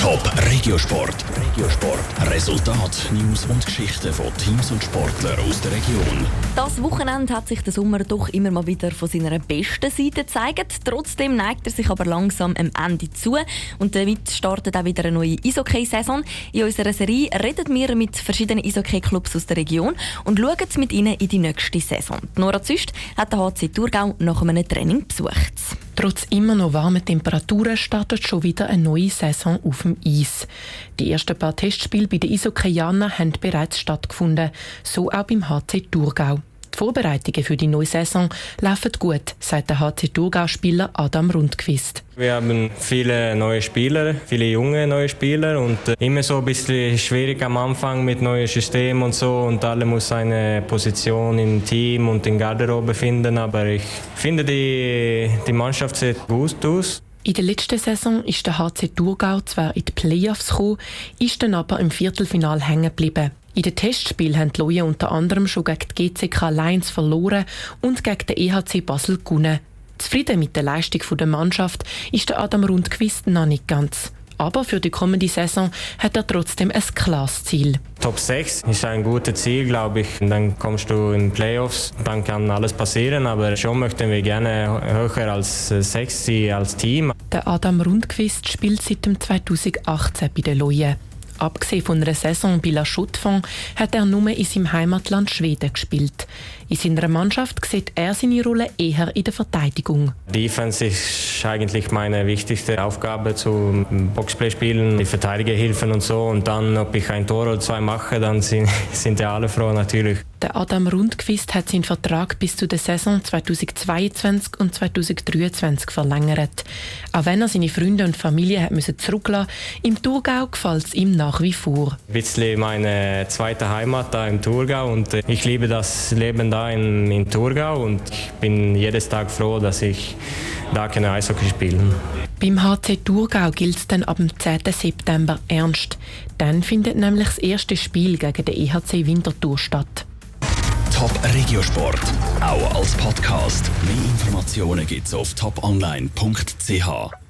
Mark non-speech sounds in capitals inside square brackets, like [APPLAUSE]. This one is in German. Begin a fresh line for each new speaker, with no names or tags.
Top Regiosport. Regiosport. Resultat, News und Geschichten von Teams und Sportlern aus der Region.
Das Wochenende hat sich der Sommer doch immer mal wieder von seiner besten Seite gezeigt. Trotzdem neigt er sich aber langsam am Ende zu. Und damit startet auch wieder eine neue Eishockey-Saison. In unserer Serie reden wir mit verschiedenen Eishockey-Clubs aus der Region und schauen mit ihnen in die nächste Saison. Nora Züst hat den HC Thurgau nach einem Training besucht.
Trotz immer noch warmen Temperaturen startet schon wieder eine neue Saison auf dem Eis. Die ersten paar Testspiele bei den Isokaianern haben bereits stattgefunden, so auch beim HC Thurgau. Die Vorbereitungen für die neue Saison laufen gut, sagt der HC Thurgau-Spieler Adam Rundquist.
Wir haben viele neue Spieler, viele junge neue Spieler und äh, immer so ein bisschen schwierig am Anfang mit neuen Systemen und so und alle muss eine Position im Team und in Garderobe finden, aber ich finde die, die Mannschaft sieht gut aus.
In der letzten Saison ist der HC Thurgau zwar in die Playoffs gekommen, ist dann aber im Viertelfinal hängen geblieben. In den Testspielen haben die Loie unter anderem schon gegen die GCK Lions verloren und gegen den EHC Basel gewonnen. Zufrieden mit der Leistung der Mannschaft ist der Adam Rundquist noch nicht ganz. Aber für die kommende Saison hat er trotzdem ein klares Ziel.
Top 6 ist ein gutes Ziel, glaube ich. Dann kommst du in Playoffs, dann kann alles passieren, aber schon möchten wir gerne höher als 6 als Team.
Der Adam Rundquist spielt seit 2018 bei den Loie. Abgesehen von einer Saison bei La Chaux-de-Fonds hat er nur in seinem Heimatland Schweden gespielt. In seiner Mannschaft sieht er seine Rolle eher in der Verteidigung.
Defense ist eigentlich meine wichtigste Aufgabe zu Boxplay spielen, die Verteidiger helfen und so. Und dann, ob ich ein Tor oder zwei mache, dann sind, [LAUGHS] sind ja alle froh natürlich.
Der Adam Rundquist hat seinen Vertrag bis zu der Saison 2022 und 2023 verlängert. Auch wenn er seine Freunde und Familie hat müssen zurücklassen im Thurgau gefällt es ihm nach wie vor.
Ein bisschen meine zweite Heimat da im Thurgau und äh, ich liebe das Leben da in, in Thurgau und ich bin jedes Tag froh, dass ich da kann Eishockey spielen.
Beim HC Thurgau gilt es dann ab dem 10. September ernst. Dann findet nämlich das erste Spiel gegen den EHC Winterthur statt.
Top Regiosport, auch als Podcast. Mehr Informationen gibt's auf toponline.ch.